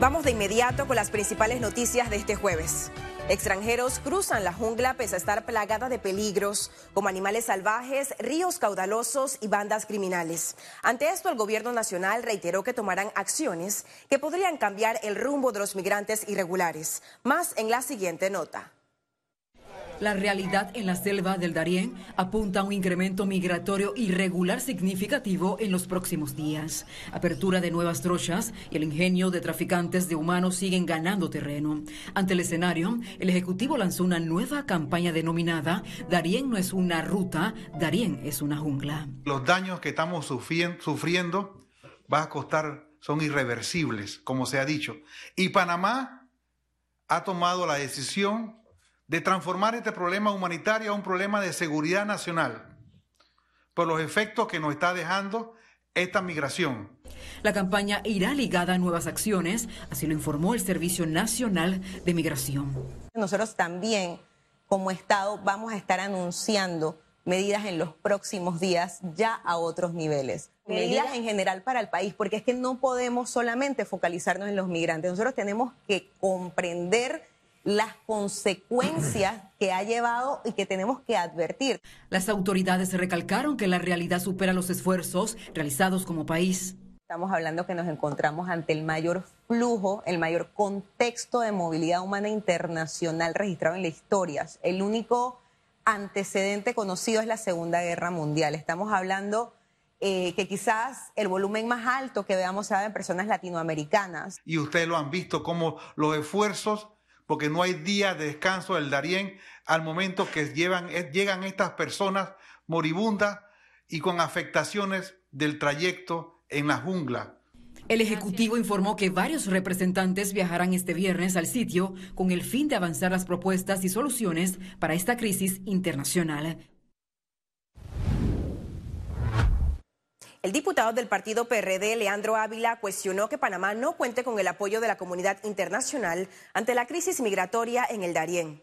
Vamos de inmediato con las principales noticias de este jueves. Extranjeros cruzan la jungla pese a estar plagada de peligros, como animales salvajes, ríos caudalosos y bandas criminales. Ante esto, el gobierno nacional reiteró que tomarán acciones que podrían cambiar el rumbo de los migrantes irregulares. Más en la siguiente nota. La realidad en la selva del Darién apunta a un incremento migratorio irregular significativo en los próximos días. Apertura de nuevas trochas y el ingenio de traficantes de humanos siguen ganando terreno. Ante el escenario, el Ejecutivo lanzó una nueva campaña denominada Darién no es una ruta, Darién es una jungla. Los daños que estamos sufriendo va a costar, son irreversibles, como se ha dicho. Y Panamá ha tomado la decisión de transformar este problema humanitario a un problema de seguridad nacional por los efectos que nos está dejando esta migración. La campaña irá ligada a nuevas acciones, así lo informó el Servicio Nacional de Migración. Nosotros también, como Estado, vamos a estar anunciando medidas en los próximos días ya a otros niveles. Medidas en general para el país, porque es que no podemos solamente focalizarnos en los migrantes. Nosotros tenemos que comprender las consecuencias que ha llevado y que tenemos que advertir. Las autoridades recalcaron que la realidad supera los esfuerzos realizados como país. Estamos hablando que nos encontramos ante el mayor flujo, el mayor contexto de movilidad humana internacional registrado en la historia. El único antecedente conocido es la Segunda Guerra Mundial. Estamos hablando eh, que quizás el volumen más alto que veamos sea en personas latinoamericanas. Y ustedes lo han visto como los esfuerzos porque no hay día de descanso del Darién al momento que eh, llegan estas personas moribundas y con afectaciones del trayecto en la jungla. El Ejecutivo informó que varios representantes viajarán este viernes al sitio con el fin de avanzar las propuestas y soluciones para esta crisis internacional. El diputado del partido PRD, Leandro Ávila, cuestionó que Panamá no cuente con el apoyo de la comunidad internacional ante la crisis migratoria en el Darién.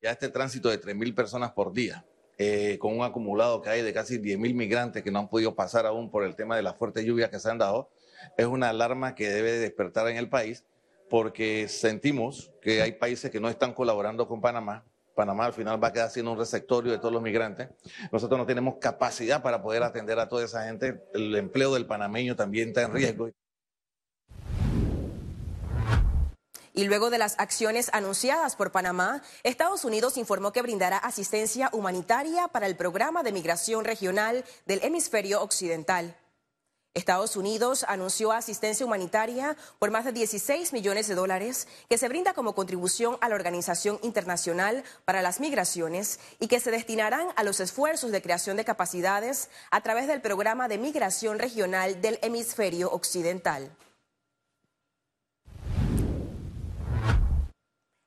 Ya este tránsito de 3.000 personas por día, eh, con un acumulado que hay de casi 10.000 migrantes que no han podido pasar aún por el tema de las fuertes lluvias que se han dado, es una alarma que debe despertar en el país porque sentimos que hay países que no están colaborando con Panamá, Panamá al final va a quedar siendo un receptorio de todos los migrantes. Nosotros no tenemos capacidad para poder atender a toda esa gente. El empleo del panameño también está en riesgo. Y luego de las acciones anunciadas por Panamá, Estados Unidos informó que brindará asistencia humanitaria para el programa de migración regional del hemisferio occidental. Estados Unidos anunció asistencia humanitaria por más de 16 millones de dólares que se brinda como contribución a la Organización Internacional para las Migraciones y que se destinarán a los esfuerzos de creación de capacidades a través del programa de migración regional del hemisferio occidental.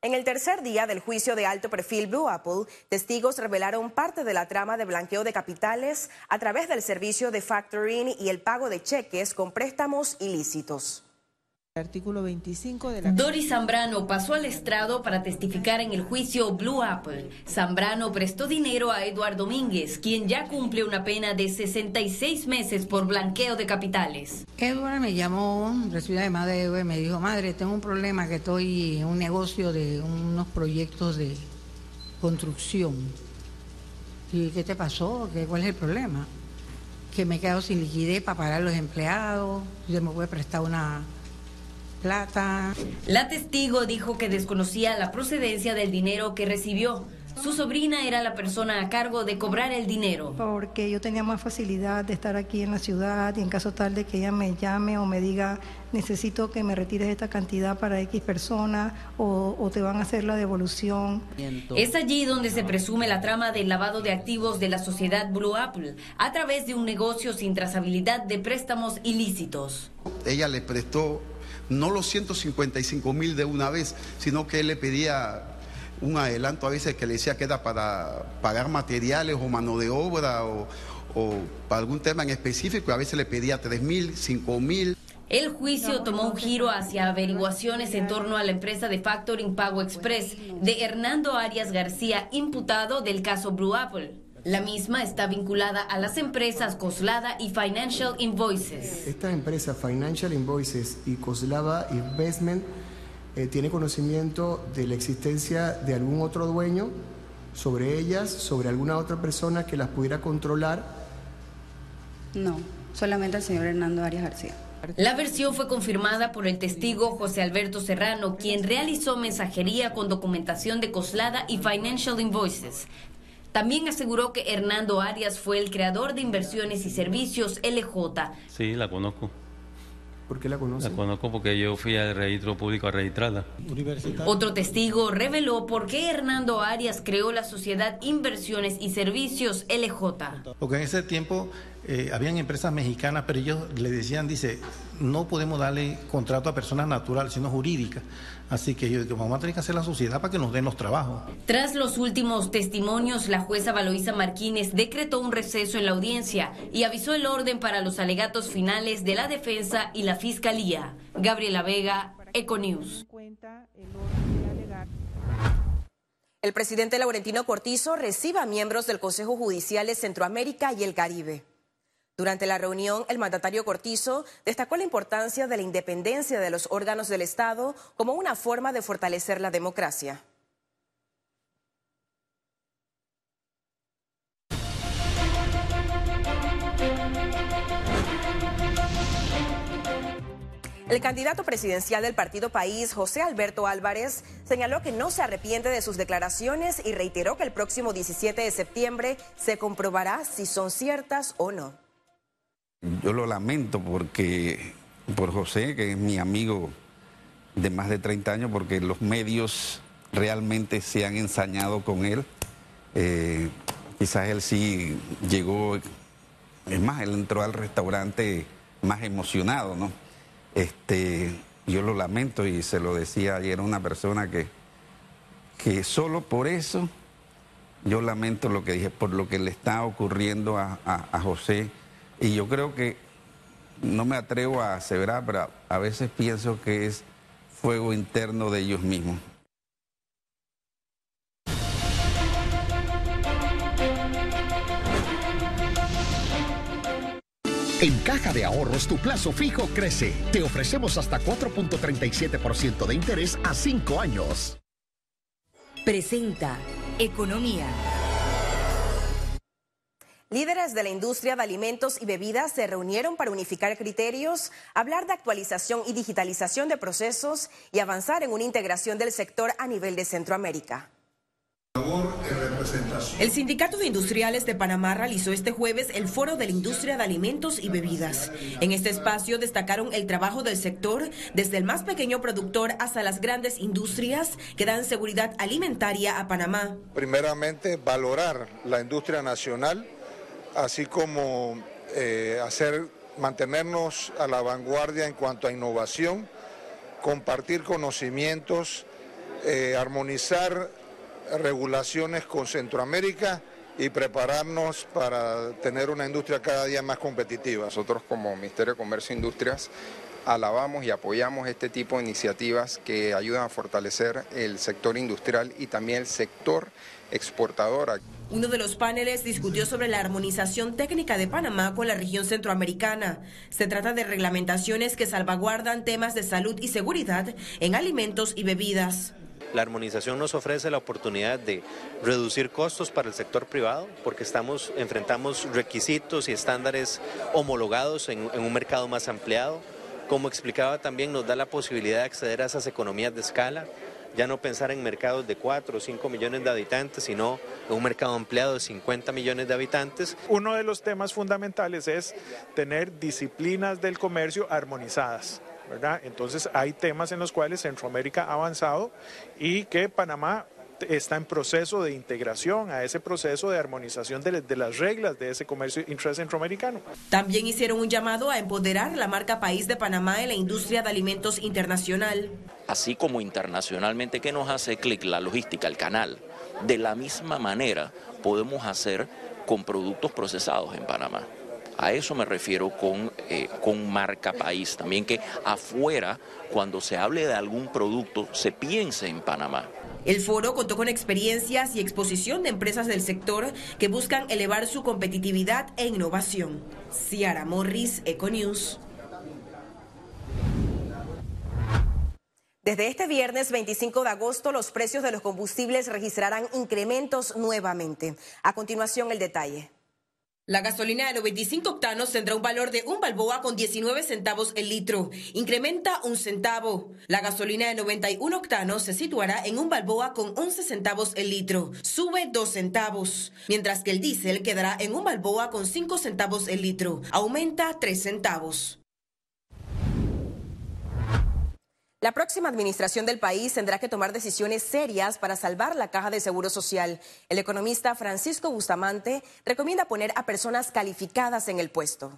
En el tercer día del juicio de alto perfil Blue Apple, testigos revelaron parte de la trama de blanqueo de capitales a través del servicio de factoring y el pago de cheques con préstamos ilícitos. Artículo 25 de la... Doris Zambrano pasó al estrado para testificar en el juicio Blue Apple. Zambrano prestó dinero a Eduardo Domínguez, quien ya cumple una pena de 66 meses por blanqueo de capitales. Eduardo me llamó, recibí la llamada de Eduardo y me dijo, madre, tengo un problema que estoy en un negocio de unos proyectos de construcción. ¿Y qué te pasó? ¿Qué, ¿Cuál es el problema? Que me he quedado sin liquidez para pagar a los empleados, yo me voy a prestar una plata. La testigo dijo que desconocía la procedencia del dinero que recibió. Su sobrina era la persona a cargo de cobrar el dinero. Porque yo tenía más facilidad de estar aquí en la ciudad y en caso tal de que ella me llame o me diga necesito que me retires esta cantidad para X personas o, o, te van a hacer la devolución. Es allí donde se presume la trama del lavado de activos de la sociedad Blue Apple a través de un negocio sin trazabilidad de préstamos ilícitos. Ella le prestó no los 155 mil de una vez, sino que él le pedía un adelanto a veces que le decía que era para pagar materiales o mano de obra o, para algún tema en específico, a veces le pedía 3 mil, 5 mil. El juicio tomó un giro hacia averiguaciones en torno a la empresa de factoring Pago Express de Hernando Arias García, imputado del caso Blue Apple. La misma está vinculada a las empresas Coslada y Financial Invoices. Esta empresa Financial Invoices y Coslada Investment eh, tiene conocimiento de la existencia de algún otro dueño sobre ellas, sobre alguna otra persona que las pudiera controlar. No, solamente el señor Hernando Arias García. La versión fue confirmada por el testigo José Alberto Serrano, quien realizó mensajería con documentación de Coslada y Financial Invoices. También aseguró que Hernando Arias fue el creador de inversiones y servicios LJ. Sí, la conozco. ¿Por qué la conoce? La conozco porque yo fui al registro público a registrarla. Otro testigo reveló por qué Hernando Arias creó la sociedad Inversiones y Servicios LJ. Porque en ese tiempo eh, habían empresas mexicanas, pero ellos le decían, dice, no podemos darle contrato a personas naturales, sino jurídicas. Así que yo digo, vamos a tener que hacer la sociedad para que nos den los trabajos. Tras los últimos testimonios, la jueza Valoisa Martínez decretó un receso en la audiencia y avisó el orden para los alegatos finales de la defensa y la fiscalía. Gabriela Vega, Econews. El presidente Laurentino Cortizo recibe a miembros del Consejo Judicial de Centroamérica y el Caribe. Durante la reunión, el mandatario Cortizo destacó la importancia de la independencia de los órganos del Estado como una forma de fortalecer la democracia. El candidato presidencial del Partido País, José Alberto Álvarez, señaló que no se arrepiente de sus declaraciones y reiteró que el próximo 17 de septiembre se comprobará si son ciertas o no. Yo lo lamento porque por José, que es mi amigo de más de 30 años, porque los medios realmente se han ensañado con él. Eh, quizás él sí llegó, es más, él entró al restaurante más emocionado, ¿no? Este, yo lo lamento y se lo decía ayer a una persona que, que solo por eso yo lamento lo que dije, por lo que le está ocurriendo a, a José. Y yo creo que, no me atrevo a aseverar, pero a veces pienso que es fuego interno de ellos mismos. En Caja de Ahorros tu plazo fijo crece. Te ofrecemos hasta 4.37% de interés a 5 años. Presenta Economía. Líderes de la industria de alimentos y bebidas se reunieron para unificar criterios, hablar de actualización y digitalización de procesos y avanzar en una integración del sector a nivel de Centroamérica. El Sindicato de Industriales de Panamá realizó este jueves el Foro de la Industria de Alimentos y Bebidas. En este espacio destacaron el trabajo del sector, desde el más pequeño productor hasta las grandes industrias que dan seguridad alimentaria a Panamá. Primeramente, valorar la industria nacional, así como eh, hacer, mantenernos a la vanguardia en cuanto a innovación, compartir conocimientos, eh, armonizar regulaciones con Centroamérica y prepararnos para tener una industria cada día más competitiva. Nosotros como Ministerio de Comercio e Industrias alabamos y apoyamos este tipo de iniciativas que ayudan a fortalecer el sector industrial y también el sector exportador. Uno de los paneles discutió sobre la armonización técnica de Panamá con la región centroamericana. Se trata de reglamentaciones que salvaguardan temas de salud y seguridad en alimentos y bebidas. La armonización nos ofrece la oportunidad de reducir costos para el sector privado porque estamos, enfrentamos requisitos y estándares homologados en, en un mercado más ampliado. Como explicaba también, nos da la posibilidad de acceder a esas economías de escala ya no pensar en mercados de 4 o 5 millones de habitantes, sino un mercado ampliado de 50 millones de habitantes. Uno de los temas fundamentales es tener disciplinas del comercio armonizadas. ¿verdad? Entonces hay temas en los cuales Centroamérica ha avanzado y que Panamá está en proceso de integración a ese proceso de armonización de, de, las reglas de ese comercio intracentroamericano. También hicieron un llamado a empoderar la marca país de Panamá en la industria de alimentos internacional. Así como internacionalmente que nos hace clic la logística, el canal, de la misma manera podemos hacer con productos procesados en Panamá. A eso me refiero con, eh, con marca país. También que afuera, cuando se hable de algún producto, se piense en Panamá. El foro contó con experiencias y exposición de empresas del sector que buscan elevar su competitividad e innovación. Ciara Morris, Econews. Desde este viernes 25 de agosto, los precios de los combustibles registrarán incrementos nuevamente. A continuación, el detalle. La gasolina de 95 octanos tendrá un valor de un balboa con 19 centavos el litro. Incrementa un centavo. La gasolina de 91 octanos se situará en un balboa con 11 centavos el litro. Sube 2 centavos. Mientras que el diésel quedará en un balboa con 5 centavos el litro. Aumenta 3 centavos. La próxima administración del país tendrá que tomar decisiones serias para salvar la caja de seguro social. El economista Francisco Bustamante recomienda poner a personas calificadas en el puesto.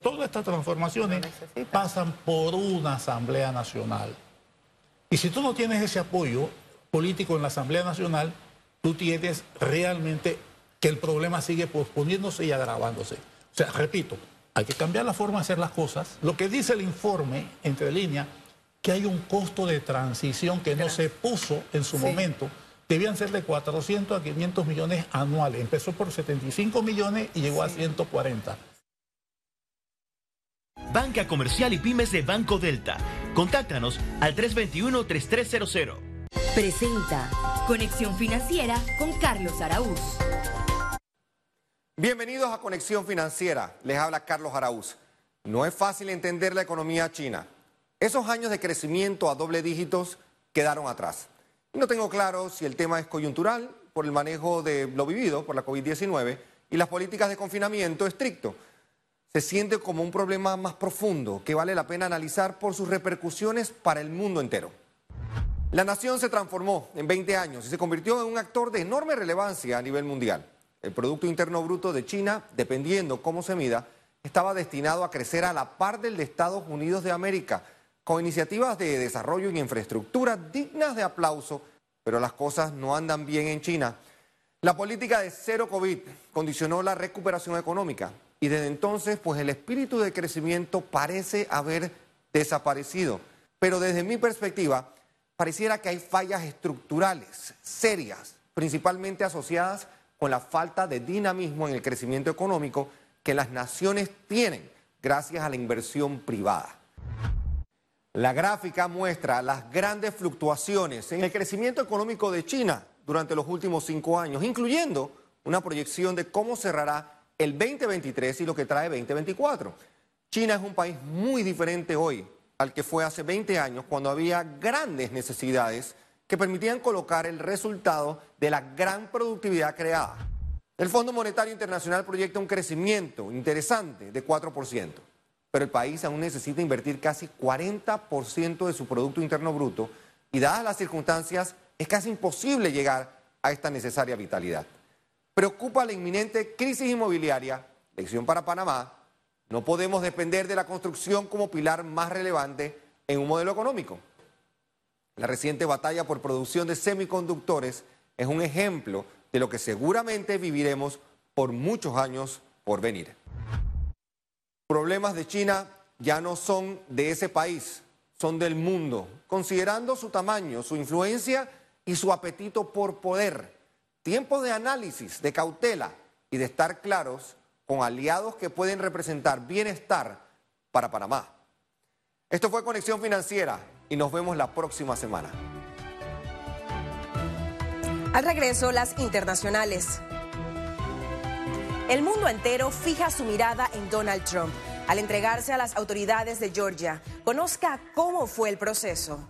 Todas estas transformaciones pasan por una Asamblea Nacional. Y si tú no tienes ese apoyo político en la Asamblea Nacional, tú tienes realmente que el problema sigue posponiéndose y agravándose. O sea, repito, hay que cambiar la forma de hacer las cosas. Lo que dice el informe, entre líneas, que hay un costo de transición que no se puso en su momento. Debían ser de 400 a 500 millones anuales. Empezó por 75 millones y llegó a 140. Banca Comercial y Pymes de Banco Delta. Contáctanos al 321-3300. Presenta Conexión Financiera con Carlos Araúz. Bienvenidos a Conexión Financiera. Les habla Carlos Araúz. No es fácil entender la economía china. Esos años de crecimiento a doble dígitos quedaron atrás. No tengo claro si el tema es coyuntural por el manejo de lo vivido por la COVID-19 y las políticas de confinamiento estricto. Se siente como un problema más profundo que vale la pena analizar por sus repercusiones para el mundo entero. La nación se transformó en 20 años y se convirtió en un actor de enorme relevancia a nivel mundial. El Producto Interno Bruto de China, dependiendo cómo se mida, estaba destinado a crecer a la par del de Estados Unidos de América, con iniciativas de desarrollo y infraestructura dignas de aplauso, pero las cosas no andan bien en China. La política de cero COVID condicionó la recuperación económica y desde entonces pues el espíritu de crecimiento parece haber desaparecido. Pero desde mi perspectiva pareciera que hay fallas estructurales serias, principalmente asociadas con la falta de dinamismo en el crecimiento económico que las naciones tienen gracias a la inversión privada. La gráfica muestra las grandes fluctuaciones en el crecimiento económico de China durante los últimos cinco años, incluyendo una proyección de cómo cerrará el 2023 y lo que trae 2024. China es un país muy diferente hoy al que fue hace 20 años cuando había grandes necesidades que permitían colocar el resultado de la gran productividad creada. El Fondo Monetario Internacional proyecta un crecimiento interesante de 4% pero el país aún necesita invertir casi 40% de su Producto Interno Bruto y dadas las circunstancias es casi imposible llegar a esta necesaria vitalidad. Preocupa la inminente crisis inmobiliaria, lección para Panamá, no podemos depender de la construcción como pilar más relevante en un modelo económico. La reciente batalla por producción de semiconductores es un ejemplo de lo que seguramente viviremos por muchos años por venir problemas de China ya no son de ese país, son del mundo, considerando su tamaño, su influencia y su apetito por poder. Tiempo de análisis, de cautela y de estar claros con aliados que pueden representar bienestar para Panamá. Esto fue Conexión Financiera y nos vemos la próxima semana. Al regreso, las internacionales. El mundo entero fija su mirada en Donald Trump al entregarse a las autoridades de Georgia. Conozca cómo fue el proceso.